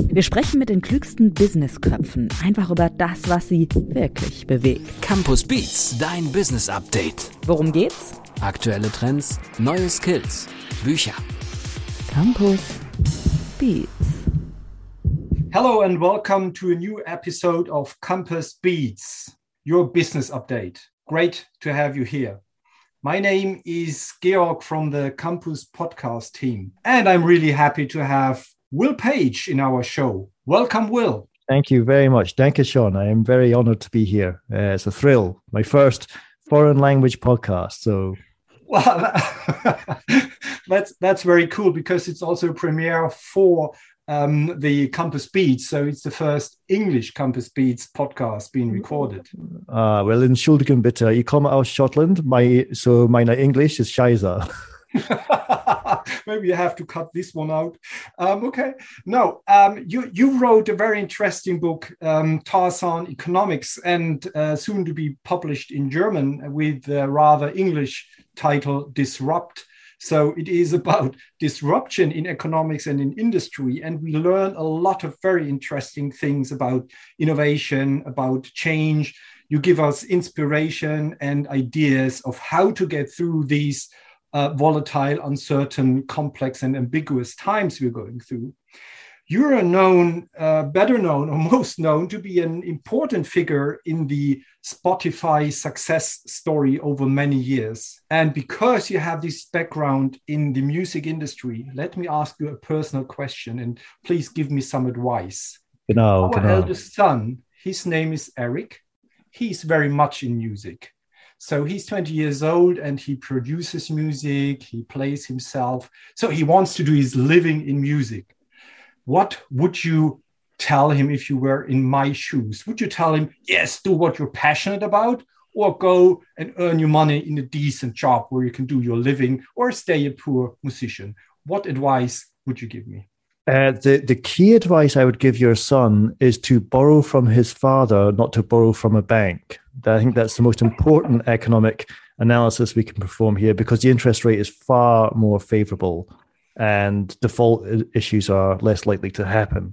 Wir sprechen mit den klügsten Businessköpfen einfach über das, was sie wirklich bewegt. Campus Beats, dein Business Update. Worum geht's? Aktuelle Trends, neue Skills, Bücher. Campus Beats. Hello and welcome to a new episode of Campus Beats, your business update. Great to have you here. My name is Georg from the Campus podcast team, and I'm really happy to have Will Page in our show. Welcome, Will. Thank you very much. Danke Sean. I am very honored to be here. Uh, it's a thrill. My first foreign language podcast. So well, that's that's very cool because it's also a premiere for um, the Campus Beats. So it's the first English Campus Beats podcast being recorded. Uh, well, Entschuldigung bitte. Ich komme aus Schottland. My, so meine English is Scheiße. Maybe you have to cut this one out. Um, okay. No, um, you you wrote a very interesting book, um, Tarzan Economics, and uh, soon to be published in German with a rather English title, Disrupt. So it is about disruption in economics and in industry. And we learn a lot of very interesting things about innovation, about change. You give us inspiration and ideas of how to get through these uh, volatile, uncertain, complex, and ambiguous times we're going through. You're a known, uh, better known, or most known to be an important figure in the Spotify success story over many years. And because you have this background in the music industry, let me ask you a personal question and please give me some advice. Genau, Our genau. eldest son, his name is Eric. He's very much in music. So he's 20 years old and he produces music, he plays himself. So he wants to do his living in music. What would you tell him if you were in my shoes? Would you tell him, yes, do what you're passionate about, or go and earn your money in a decent job where you can do your living, or stay a poor musician? What advice would you give me? Uh, the, the key advice I would give your son is to borrow from his father, not to borrow from a bank. I think that's the most important economic analysis we can perform here because the interest rate is far more favorable and default issues are less likely to happen.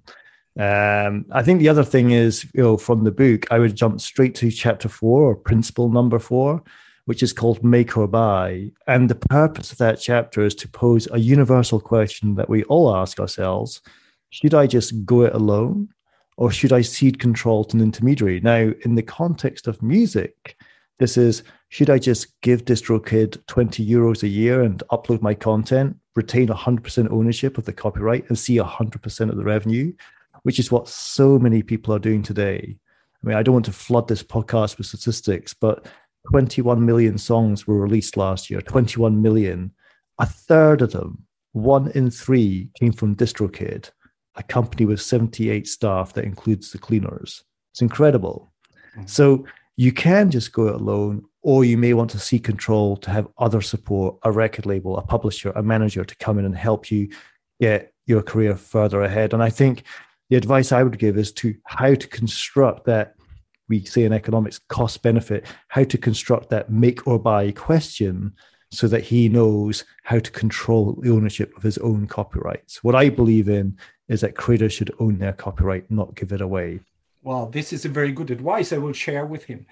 Um, I think the other thing is, you know, from the book, I would jump straight to chapter four or principle number four, which is called make or buy. And the purpose of that chapter is to pose a universal question that we all ask ourselves Should I just go it alone? Or should I cede control to an intermediary? Now, in the context of music, this is should I just give DistroKid 20 euros a year and upload my content, retain 100% ownership of the copyright, and see 100% of the revenue, which is what so many people are doing today? I mean, I don't want to flood this podcast with statistics, but 21 million songs were released last year, 21 million. A third of them, one in three, came from DistroKid, a company with 78 staff that includes the cleaners. It's incredible. Mm-hmm. So you can just go it alone, or you may want to seek control to have other support, a record label, a publisher, a manager to come in and help you get your career further ahead. And I think the advice I would give is to how to construct that we say in economics cost benefit, how to construct that make or buy question so that he knows how to control the ownership of his own copyrights. What I believe in is that creators should own their copyright, not give it away. Well, this is a very good advice I will share with him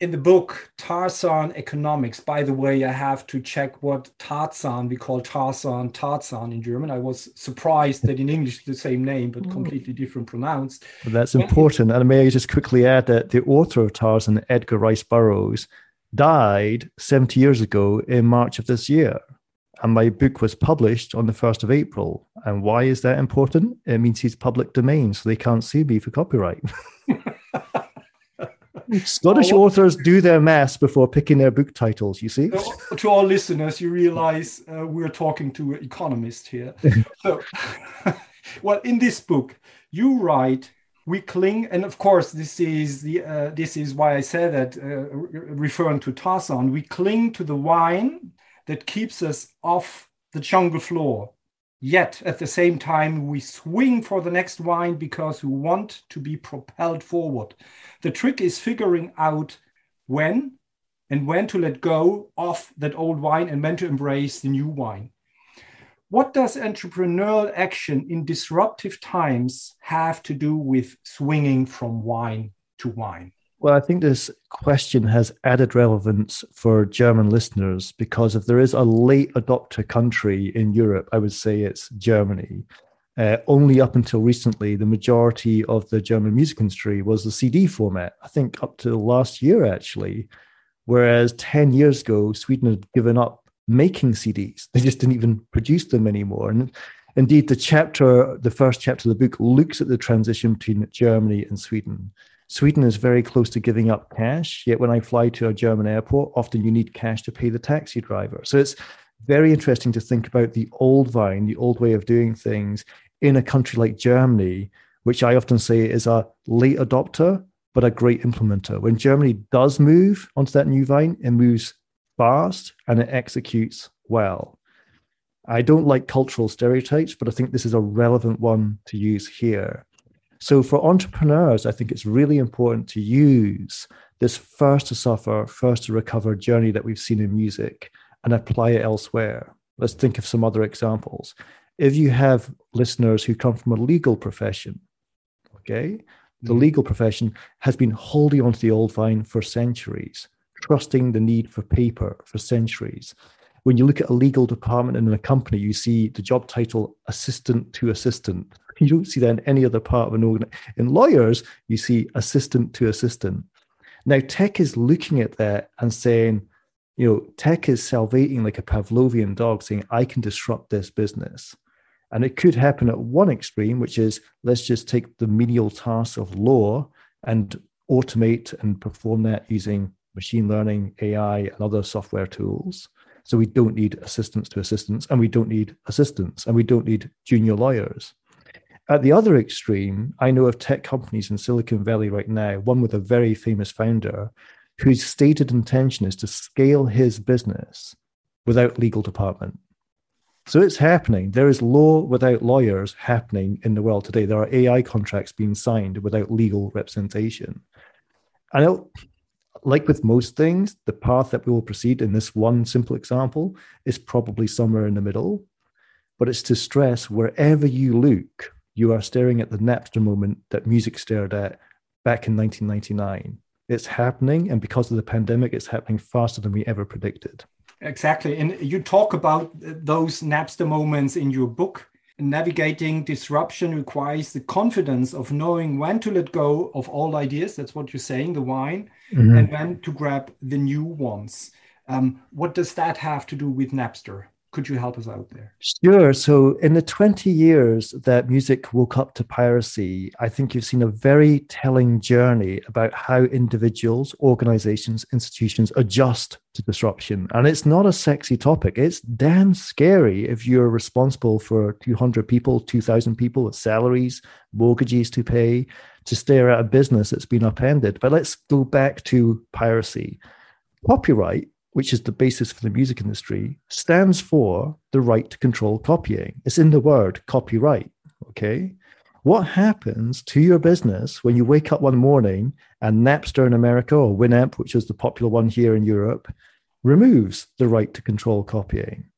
in the book Tarzan Economics, by the way, I have to check what Tarzan, we call Tarzan, Tarzan in German. I was surprised that in English the same name, but mm. completely different pronounced. Well, that's important. And may I just quickly add that the author of Tarzan, Edgar Rice Burroughs, died 70 years ago in March of this year. And my book was published on the 1st of April. And why is that important? It means he's public domain, so they can't sue me for copyright. Scottish oh, authors do their maths before picking their book titles, you see? To our listeners, you realize uh, we're talking to an economist here. so, well, in this book, you write, we cling, and of course, this is the uh, this is why I said that, uh, referring to Tarzan, we cling to the wine that keeps us off the jungle floor. Yet at the same time, we swing for the next wine because we want to be propelled forward. The trick is figuring out when and when to let go of that old wine and when to embrace the new wine. what does entrepreneurial action in disruptive times have to do with swinging from wine to wine? Well, I think this question has added relevance for German listeners because if there is a late adopter country in Europe, I would say it's Germany. Uh, only up until recently, the majority of the German music industry was the CD format. I think up to last year, actually. Whereas 10 years ago, Sweden had given up making CDs. They just didn't even produce them anymore. And indeed, the chapter, the first chapter of the book, looks at the transition between Germany and Sweden. Sweden is very close to giving up cash, yet when I fly to a German airport, often you need cash to pay the taxi driver. So it's very interesting to think about the old vine, the old way of doing things in a country like Germany, which I often say is a late adopter, but a great implementer. When Germany does move onto that new vine, it moves fast and it executes well. I don't like cultural stereotypes, but I think this is a relevant one to use here. So for entrepreneurs, I think it's really important to use this first to suffer, first to recover journey that we've seen in music and apply it elsewhere. Let's think of some other examples. If you have listeners who come from a legal profession, okay, the mm-hmm. legal profession has been holding onto the old vine for centuries, trusting the need for paper for centuries. When you look at a legal department in a company, you see the job title assistant to assistant You don't see that in any other part of an organ. In lawyers, you see assistant to assistant. Now, tech is looking at that and saying, you know, tech is salivating like a Pavlovian dog, saying, I can disrupt this business. And it could happen at one extreme, which is let's just take the menial tasks of law and automate and perform that using machine learning, AI, and other software tools. So we don't need assistants to assistants, and we don't need assistants, and we don't need junior lawyers. At the other extreme, I know of tech companies in Silicon Valley right now, one with a very famous founder whose stated intention is to scale his business without legal department. So it's happening. There is law without lawyers happening in the world today. There are AI contracts being signed without legal representation. Know, like with most things, the path that we will proceed in this one simple example is probably somewhere in the middle. But it's to stress wherever you look, you are staring at the Napster moment that music stared at back in 1999. It's happening, and because of the pandemic, it's happening faster than we ever predicted. Exactly. And you talk about those Napster moments in your book. Navigating disruption requires the confidence of knowing when to let go of old ideas. That's what you're saying, the wine, mm-hmm. and when to grab the new ones. Um, what does that have to do with Napster? Could you help us out there? Sure. So, in the 20 years that music woke up to piracy, I think you've seen a very telling journey about how individuals, organizations, institutions adjust to disruption. And it's not a sexy topic. It's damn scary if you're responsible for 200 people, 2,000 people with salaries, mortgages to pay, to stare at a business that's been upended. But let's go back to piracy. Copyright which is the basis for the music industry, stands for the right to control copying. It's in the word copyright. Okay. What happens to your business when you wake up one morning and Napster in America or Winamp, which is the popular one here in Europe, removes the right to control copying?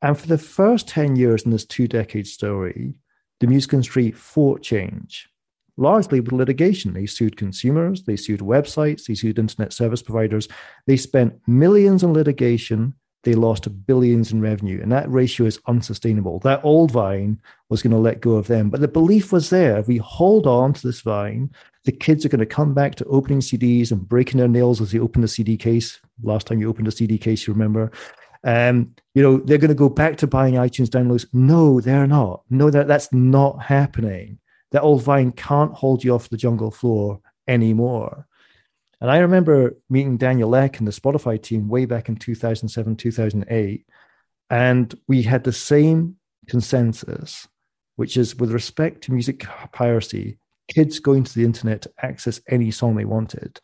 And for the first 10 years in this two decade story, the music industry fought change largely with litigation. They sued consumers, they sued websites, they sued internet service providers. They spent millions in litigation. They lost billions in revenue, and that ratio is unsustainable. That old vine was going to let go of them, but the belief was there. If we hold on to this vine, the kids are going to come back to opening CDs and breaking their nails as they open the CD case. Last time you opened a CD case, you remember. Um, you know, they're going to go back to buying iTunes downloads. No, they're not. No, that, that's not happening that old vine can't hold you off the jungle floor anymore. And I remember meeting Daniel Ek and the Spotify team way back in 2007, 2008. And we had the same consensus, which is with respect to music piracy, kids going to the internet to access any song they wanted.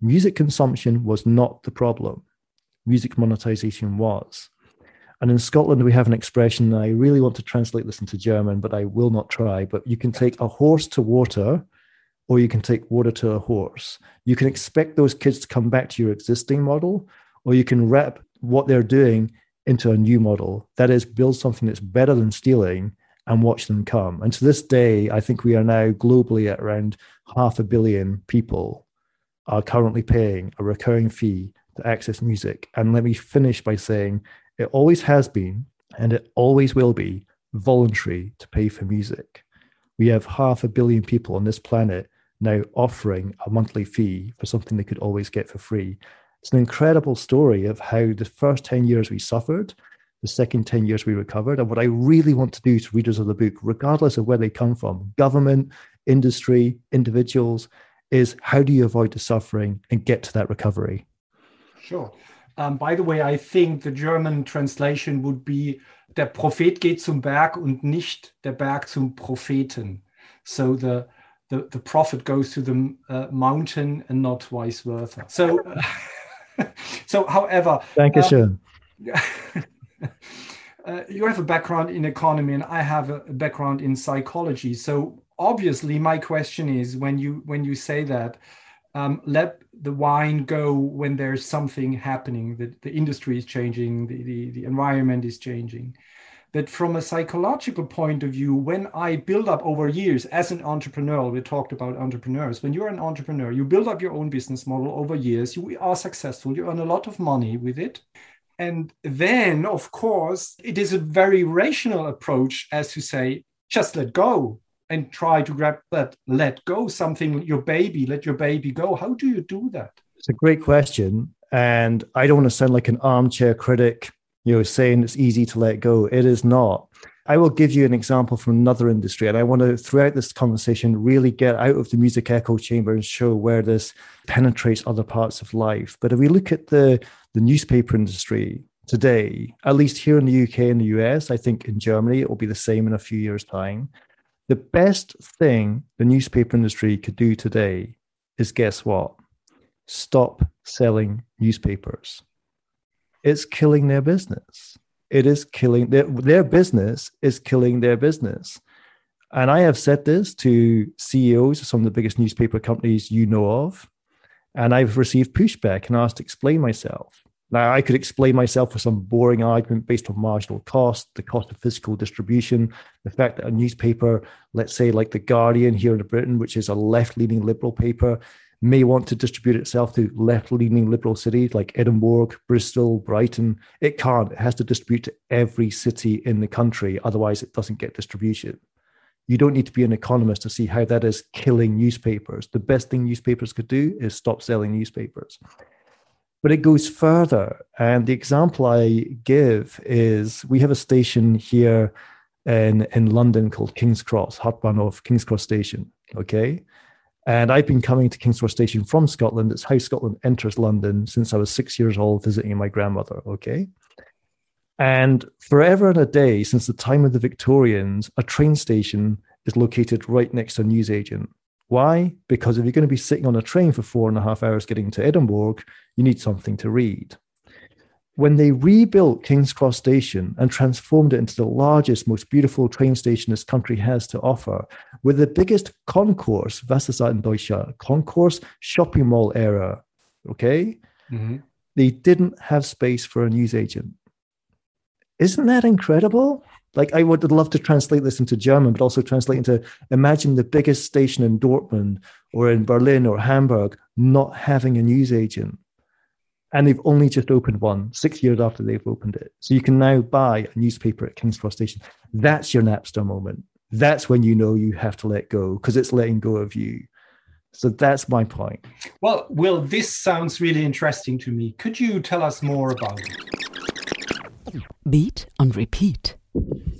Music consumption was not the problem, music monetization was. And in Scotland, we have an expression, I really want to translate this into German, but I will not try. But you can take a horse to water, or you can take water to a horse. You can expect those kids to come back to your existing model, or you can wrap what they're doing into a new model. That is, build something that's better than stealing and watch them come. And to this day, I think we are now globally at around half a billion people are currently paying a recurring fee to access music. And let me finish by saying it always has been and it always will be voluntary to pay for music. We have half a billion people on this planet now offering a monthly fee for something they could always get for free. It's an incredible story of how the first 10 years we suffered, the second 10 years we recovered. And what I really want to do to readers of the book, regardless of where they come from government, industry, individuals is how do you avoid the suffering and get to that recovery? Sure. Um, by the way, I think the German translation would be der Prophet geht zum Berg und nicht der Berg zum Propheten. So the the, the prophet goes to the uh, mountain and not vice versa. So, so however, thank you, um, uh, you have a background in economy, and I have a background in psychology. So obviously, my question is when you when you say that. Um, let the wine go when there's something happening that the industry is changing the, the, the environment is changing but from a psychological point of view, when I build up over years as an entrepreneur, we talked about entrepreneurs. When you're an entrepreneur, you build up your own business model over years, you are successful, you earn a lot of money with it. And then, of course, it is a very rational approach as to say, just let go and try to grab that, let go something, your baby, let your baby go. How do you do that? It's a great question. And I don't want to sound like an armchair critic you know, saying it's easy to let go. It is not. I will give you an example from another industry, and I want to, throughout this conversation, really get out of the music echo chamber and show where this penetrates other parts of life. But if we look at the, the newspaper industry today, at least here in the UK and the US, I think in Germany it will be the same in a few years' time. The best thing the newspaper industry could do today is guess what? Stop selling newspapers it's killing their business. It is killing their, their business is killing their business. And I have said this to CEOs of some of the biggest newspaper companies you know of. And I've received pushback and asked to explain myself. Now, I could explain myself with some boring argument based on marginal cost, the cost of physical distribution, the fact that a newspaper, let's say like The Guardian here in Britain, which is a left leaning liberal paper, may want to distribute itself to left leaning liberal cities like Edinburgh, Bristol, Brighton. It can't. It has to distribute to every city in the country. Otherwise, it doesn't get distribution. You don't need to be an economist to see how that is killing newspapers. The best thing newspapers could do is stop selling newspapers. But it goes further. And the example I give is we have a station here in, in London called King's Cross, Hut of King's Cross Station. Okay. And I've been coming to King's Cross Station from Scotland. It's how Scotland enters London since I was six years old, visiting my grandmother. Okay. And forever and a day, since the time of the Victorians, a train station is located right next to a newsagent. Why? Because if you're going to be sitting on a train for four and a half hours getting to Edinburgh, you need something to read when they rebuilt King's Cross Station and transformed it into the largest, most beautiful train station this country has to offer, with the biggest concourse, was ist in Concourse shopping mall era, okay? Mm-hmm. They didn't have space for a newsagent. Isn't that incredible? Like, I would love to translate this into German, but also translate into imagine the biggest station in Dortmund or in Berlin or Hamburg not having a newsagent and they've only just opened one six years after they've opened it. So you can now buy a newspaper at King's Cross Station. That's your Napster moment. That's when you know you have to let go because it's letting go of you. So that's my point. Well, Will, this sounds really interesting to me. Could you tell us more about it? Beat and repeat.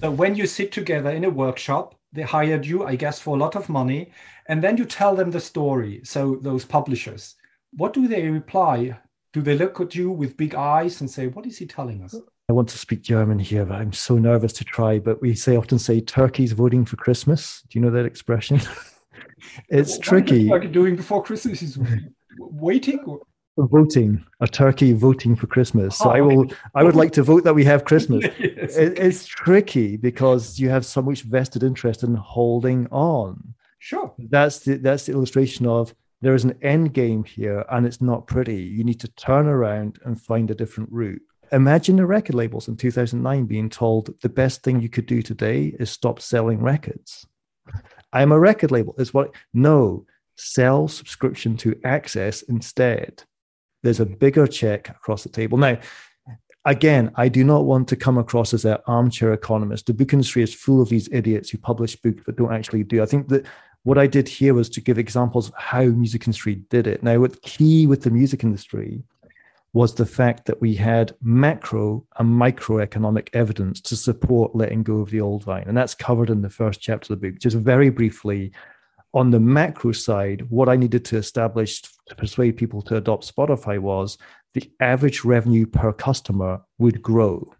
So when you sit together in a workshop, they hired you, I guess, for a lot of money, and then you tell them the story. So those publishers, what do they reply? do they look at you with big eyes and say, "What is he telling us?" I want to speak German here, but I'm so nervous to try. But we say often say turkeys voting for Christmas. Do you know that expression? it's what tricky. Like doing before Christmas is waiting. Or? Voting a turkey voting for Christmas. So oh, I will. I would like to vote that we have Christmas. yes, it. It's tricky because you have so much vested interest in holding on. Sure. That's the that's the illustration of there is an end game here and it's not pretty. You need to turn around and find a different route. imagine the record labels in 2009 being told the best thing you could do today is stop selling records. I'm a record label. Is what? No, sell subscription to access instead. There's a bigger check across the table. Now, again, I do not want to come across as an armchair economist. The book industry is full of these idiots who publish books but don't actually do. I think that what I did here was to give examples of how music industry did it. Now, what key with the music industry was the fact that we had macro and microeconomic evidence to support letting go of the old vine. And that's covered in the first chapter of the book. Just very briefly, on the macro side, what I needed to establish persuade people to adopt Spotify was the average revenue per customer would grow.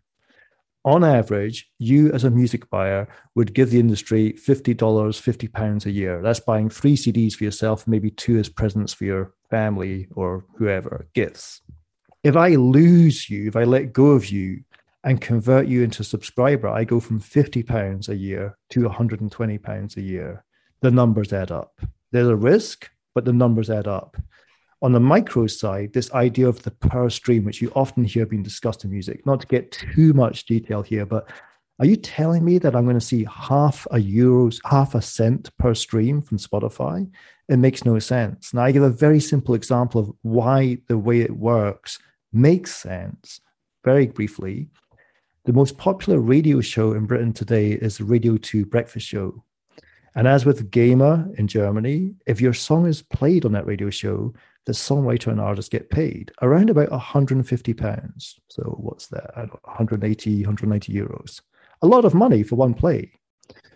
On average, you as a music buyer would give the industry $50, 50 pounds a year. That's buying three CDs for yourself, maybe two as presents for your family or whoever, gifts. If I lose you, if I let go of you and convert you into a subscriber, I go from 50 pounds a year to 120 pounds a year. The numbers add up. There's a risk, but the numbers add up. On the micro side, this idea of the per stream, which you often hear being discussed in music, not to get too much detail here, but are you telling me that I'm going to see half a euros, half a cent per stream from Spotify? It makes no sense. Now, I give a very simple example of why the way it works makes sense. Very briefly, the most popular radio show in Britain today is the Radio 2 Breakfast Show. And as with GEMA in Germany, if your song is played on that radio show, the songwriter and artist get paid around about 150 pounds. So what's that? 180, 190 euros. A lot of money for one play.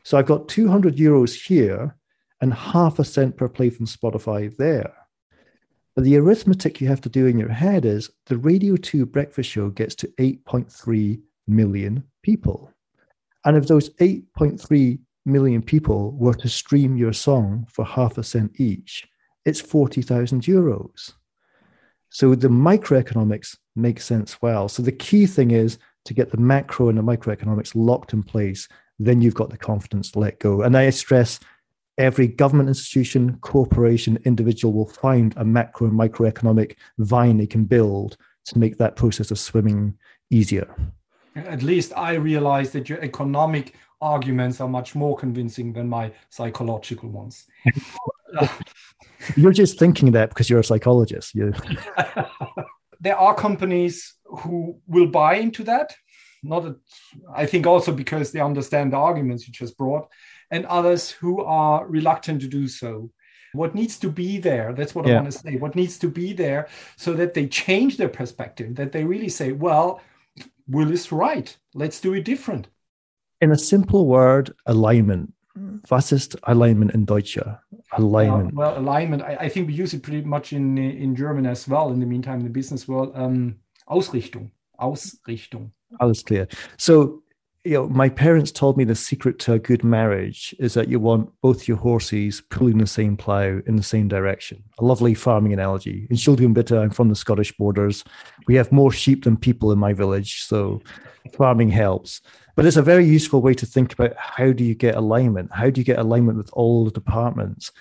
So I've got 200 euros here and half a cent per play from Spotify there. But the arithmetic you have to do in your head is the Radio 2 breakfast show gets to 8.3 million people. And if those 8.3 million people were to stream your song for half a cent each, it's 40,000 euros. So the microeconomics makes sense well. So the key thing is to get the macro and the microeconomics locked in place. Then you've got the confidence to let go. And I stress every government institution, corporation, individual will find a macro and microeconomic vine they can build to make that process of swimming easier. At least I realize that your economic arguments are much more convincing than my psychological ones. you're just thinking that because you're a psychologist. You... there are companies who will buy into that. Not, a, I think, also because they understand the arguments you just brought, and others who are reluctant to do so. What needs to be there? That's what yeah. I want to say. What needs to be there so that they change their perspective, that they really say, well, Will is right. Let's do it different. In a simple word, alignment. Was ist alignment in Deutsch? Alignment. Uh, well, alignment. I, I, think we use it pretty much in in German as well. In the meantime, in the business world, um, Ausrichtung. Ausrichtung. Alles clear. So, you know, my parents told me the secret to a good marriage is that you want both your horses pulling the same plough in the same direction. A lovely farming analogy. In Schildhugenbitter, I'm from the Scottish borders. We have more sheep than people in my village, so farming helps. But it's a very useful way to think about how do you get alignment? How do you get alignment with all the departments?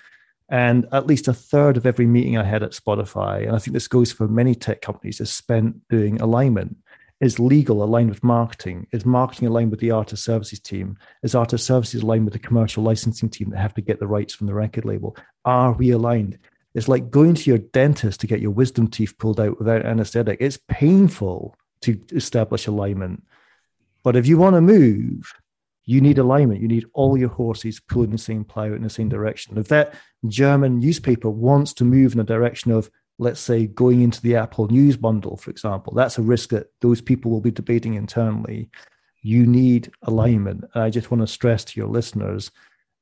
And at least a third of every meeting I had at Spotify, and I think this goes for many tech companies, is spent doing alignment. Is legal aligned with marketing? Is marketing aligned with the artist services team? Is artist services aligned with the commercial licensing team that have to get the rights from the record label? Are we aligned? It's like going to your dentist to get your wisdom teeth pulled out without anesthetic. It's painful to establish alignment. But if you want to move, you need alignment. You need all your horses pulling the same plow in the same direction. If that German newspaper wants to move in a direction of, let's say, going into the Apple News bundle, for example, that's a risk that those people will be debating internally. You need alignment. And I just want to stress to your listeners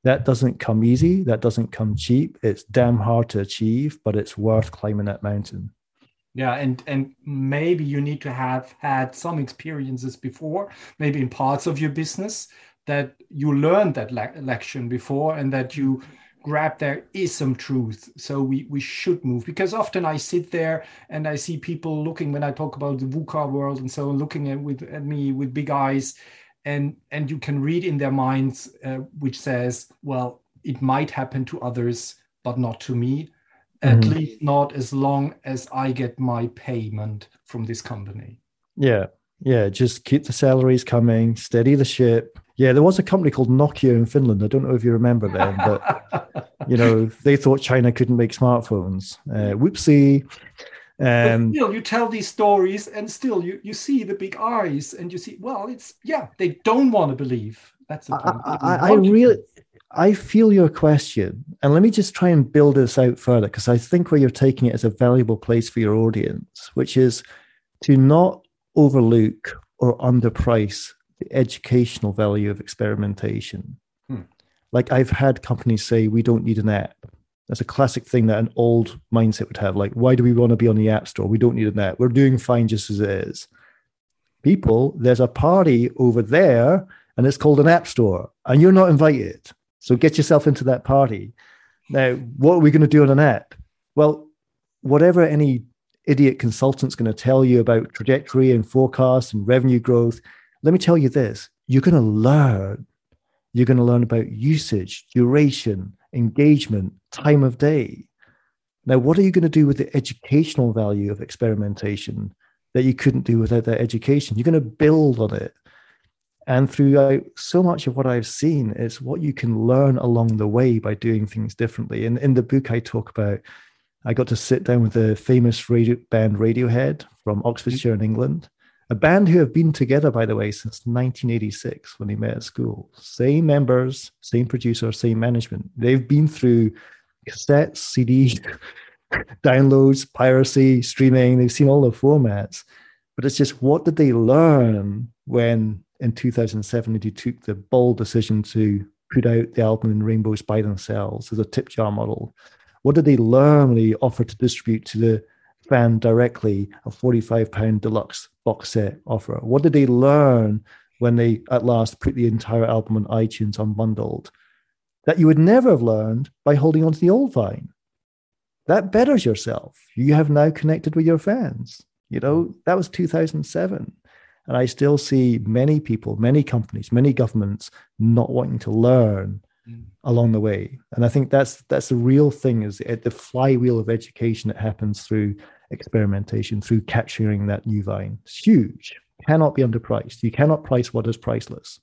that doesn't come easy, that doesn't come cheap. It's damn hard to achieve, but it's worth climbing that mountain yeah and and maybe you need to have had some experiences before maybe in parts of your business that you learned that le- lection before and that you mm-hmm. Grab there is some truth so we we should move because often i sit there and i see people looking when i talk about the VUCA world and so on looking at with at me with big eyes and and you can read in their minds uh, which says well it might happen to others but not to me at mm-hmm. least not as long as I get my payment from this company. Yeah. Yeah, just keep the salaries coming, steady the ship. Yeah, there was a company called Nokia in Finland. I don't know if you remember them, but you know they thought China couldn't make smartphones. Uh, whoopsie. Um, but still, you tell these stories, and still, you you see the big eyes, and you see, well, it's yeah, they don't want to believe. That's the point. I, I, I really, I feel your question, and let me just try and build this out further because I think where you're taking it is a valuable place for your audience, which is to not overlook or underprice the educational value of experimentation. Hmm. Like I've had companies say, we don't need an app. That's a classic thing that an old mindset would have. Like, why do we want to be on the app store? We don't need an app. We're doing fine just as it is. People, there's a party over there, and it's called an app store, and you're not invited. So get yourself into that party. Now, what are we going to do on an app? Well, whatever any idiot consultant's going to tell you about trajectory and forecast and revenue growth, let me tell you this you're going to learn. You're going to learn about usage, duration, engagement, time of day. Now, what are you going to do with the educational value of experimentation that you couldn't do without that education? You're going to build on it. And throughout so much of what I've seen is what you can learn along the way by doing things differently. And in the book, I talk about I got to sit down with the famous radio, band Radiohead from Oxfordshire in England, a band who have been together, by the way, since 1986 when they met at school. Same members, same producer, same management. They've been through cassettes, CDs, downloads, piracy, streaming. They've seen all the formats. But it's just what did they learn when in 2007 he took the bold decision to put out the album in rainbows by themselves as a tip jar model. What did they learn when they offered to distribute to the fan directly a 45 pound deluxe box set offer? What did they learn when they at last put the entire album on iTunes unbundled? That you would never have learned by holding onto the old vine. That betters yourself. You have now connected with your fans. You know, that was 2007. And I still see many people, many companies, many governments not wanting to learn mm. along the way. And I think that's that's the real thing is the flywheel of education that happens through experimentation, through capturing that new vine. It's huge. Cannot be underpriced. You cannot price what is priceless.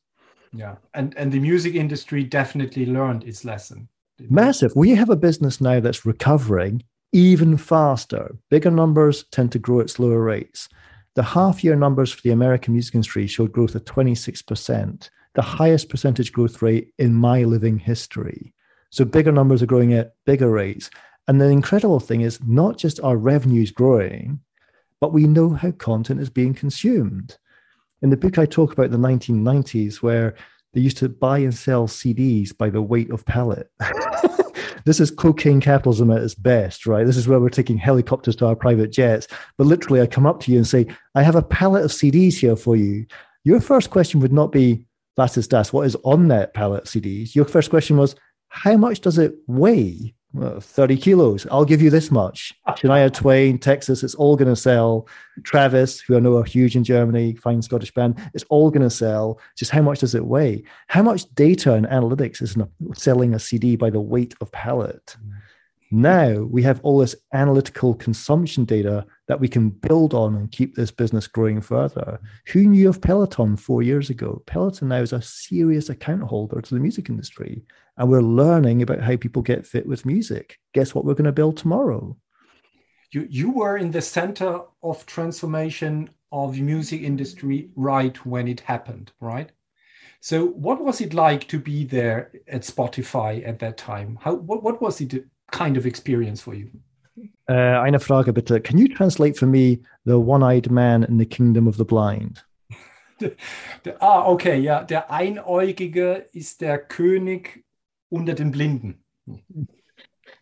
Yeah. And and the music industry definitely learned its lesson. Massive. We have a business now that's recovering even faster. Bigger numbers tend to grow at slower rates. The half year numbers for the American music industry showed growth of 26%, the highest percentage growth rate in my living history. So bigger numbers are growing at bigger rates. And the incredible thing is not just our revenues growing, but we know how content is being consumed. In the book, I talk about the 1990s where they used to buy and sell CDs by the weight of pallet. this is cocaine capitalism at its best, right? This is where we're taking helicopters to our private jets. But literally, I come up to you and say, I have a pallet of CDs here for you. Your first question would not be, "Was ist das? What is on that pallet of CDs? Your first question was, how much does it weigh? Well, 30 kilos. I'll give you this much. Shania Twain, Texas, it's all going to sell. Travis, who I know are huge in Germany, fine Scottish band, it's all going to sell. Just how much does it weigh? How much data and analytics is selling a CD by the weight of pallet? Mm. Now we have all this analytical consumption data that we can build on and keep this business growing further. Who knew of Peloton four years ago? Peloton now is a serious account holder to the music industry. And we're learning about how people get fit with music. Guess what we're going to build tomorrow? You, you were in the center of transformation of the music industry right when it happened, right? So, what was it like to be there at Spotify at that time? How what, what was it kind of experience for you? Uh, eine Frage bitte. Can you translate for me the one-eyed man in the kingdom of the blind? ah, okay, ja. Der Einäugige ist der König unter den Blinden.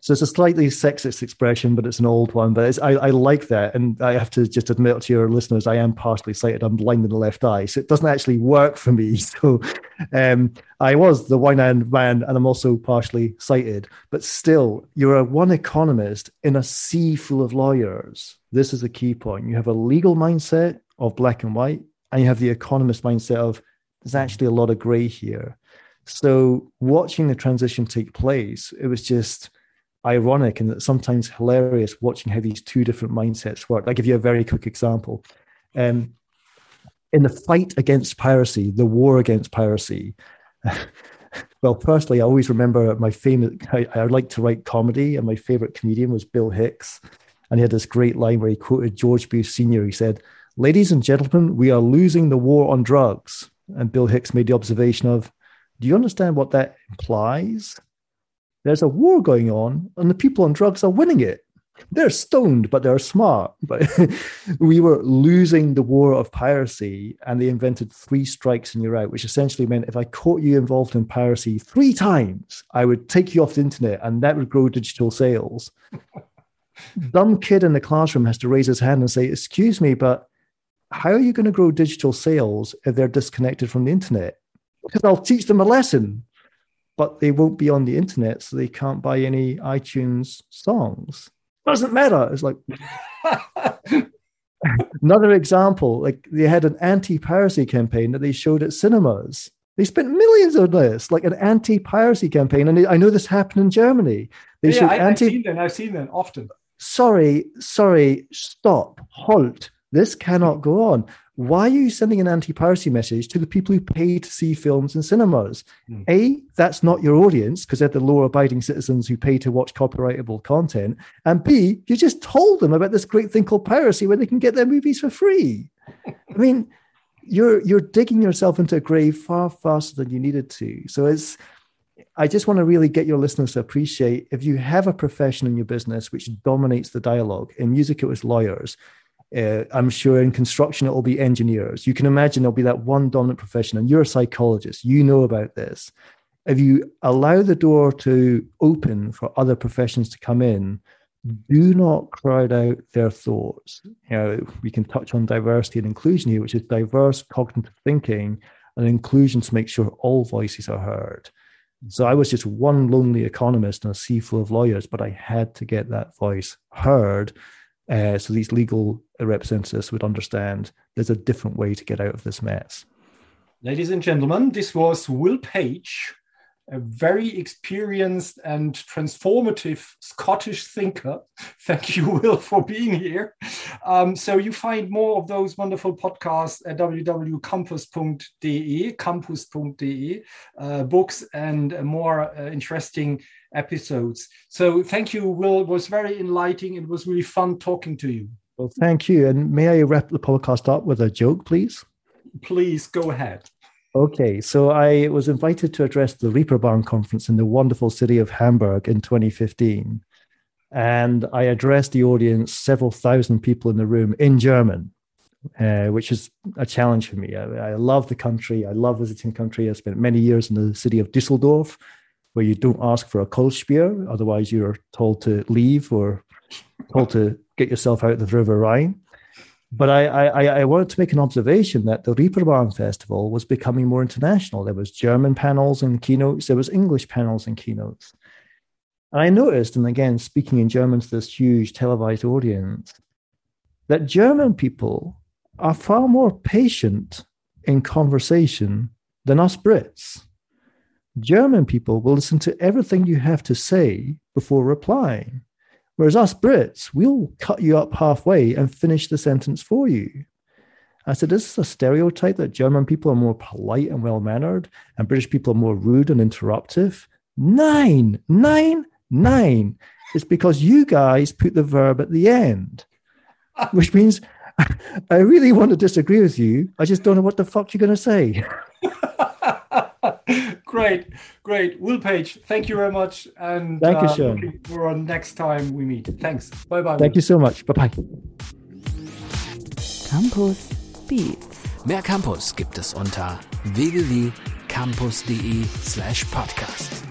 So it's a slightly sexist expression, but it's an old one. But I, I, like that. And I have to just admit to your listeners, I am partially sighted. I'm blind in the left eye. So it doesn't actually work for me. So um, I was the one eyed man, and I'm also partially sighted. But still, you're a one economist in a sea full of lawyers. This is a key point. You have a legal mindset of black and white, and you have the economist mindset of there's actually a lot of gray here. So watching the transition take place, it was just ironic and sometimes hilarious watching how these two different mindsets work. I'll give you a very quick example. Um, in the fight against piracy, the war against piracy. well, firstly, I always remember my famous, I, I like to write comedy, and my favorite comedian was Bill Hicks. And he had this great line where he quoted George Bush Sr. He said, Ladies and gentlemen, we are losing the war on drugs. And Bill Hicks made the observation of, Do you understand what that implies? There's a war going on, and the people on drugs are winning it they're stoned, but they're smart. But we were losing the war of piracy, and they invented three strikes and you're out, which essentially meant if I caught you involved in piracy three times, I would take you off the internet, and that would grow digital sales. Dumb kid in the classroom has to raise his hand and say, "Excuse me, but how are you going to grow digital sales if they're disconnected from the internet?" Because I'll teach them a lesson but they won't be on the internet, so they can't buy any iTunes songs doesn't matter. It's like another example. Like they had an anti-piracy campaign that they showed at cinemas. They spent millions on this, like an anti-piracy campaign, and I know this happened in Germany. They yeah, I, anti- I've seen them. I've seen them often. Sorry, sorry, stop, halt. This cannot go on why are you sending an anti-piracy message to the people who pay to see films in cinemas? Mm. A, that's not your audience because they're the law-abiding citizens who pay to watch copyrightable content. And B, you just told them about this great thing called piracy where they can get their movies for free. I mean, you're you're digging yourself into a grave far faster than you needed to. So it's I just want to really get your listeners to appreciate if you have a profession in your business which dominates the dialogue. In music, it was lawyers uh, I'm sure in construction it will be engineers. You can imagine there'll be that one dominant profession, and you're a psychologist. You know about this. If you allow the door to open for other professions to come in, do not crowd out their thoughts. You know, we can touch on diversity and inclusion here, which is diverse cognitive thinking and inclusion to make sure all voices are heard. So I was just one lonely economist in a sea full of lawyers, but I had to get that voice heard uh, so these legal representatives would understand there's a different way to get out of this mess. Ladies and gentlemen, this was Will Page, a very experienced and transformative Scottish thinker. Thank you, Will, for being here. Um, so you find more of those wonderful podcasts at www.campus.de, campus.de, uh, books and more uh, interesting episodes. So thank you, Will. It was very enlightening. It was really fun talking to you. Well, thank you. And may I wrap the podcast up with a joke, please? Please go ahead. Okay, so I was invited to address the Reeperbahn conference in the wonderful city of Hamburg in 2015. And I addressed the audience, several thousand people in the room, in German, uh, which is a challenge for me. I, I love the country. I love visiting the country. I spent many years in the city of Düsseldorf, where you don't ask for a Kölschbier, otherwise you're told to leave or told to get yourself out of the River Rhine. But I, I, I wanted to make an observation that the Reeperbahn Festival was becoming more international. There was German panels and keynotes. There was English panels and keynotes. And I noticed, and again, speaking in German to this huge televised audience, that German people are far more patient in conversation than us Brits. German people will listen to everything you have to say before replying. Whereas us Brits, we'll cut you up halfway and finish the sentence for you. I said, "This is this a stereotype that German people are more polite and well mannered and British people are more rude and interruptive? Nine, nine, nine. It's because you guys put the verb at the end, which means I really want to disagree with you. I just don't know what the fuck you're going to say. great, great. Will Page, thank you very much. And thank you, uh, Sean. For next time we meet. Thanks. Bye bye. Thank you so much. Bye bye. Campus Beats. Mehr Campus gibt es unter www.campus.de/podcast.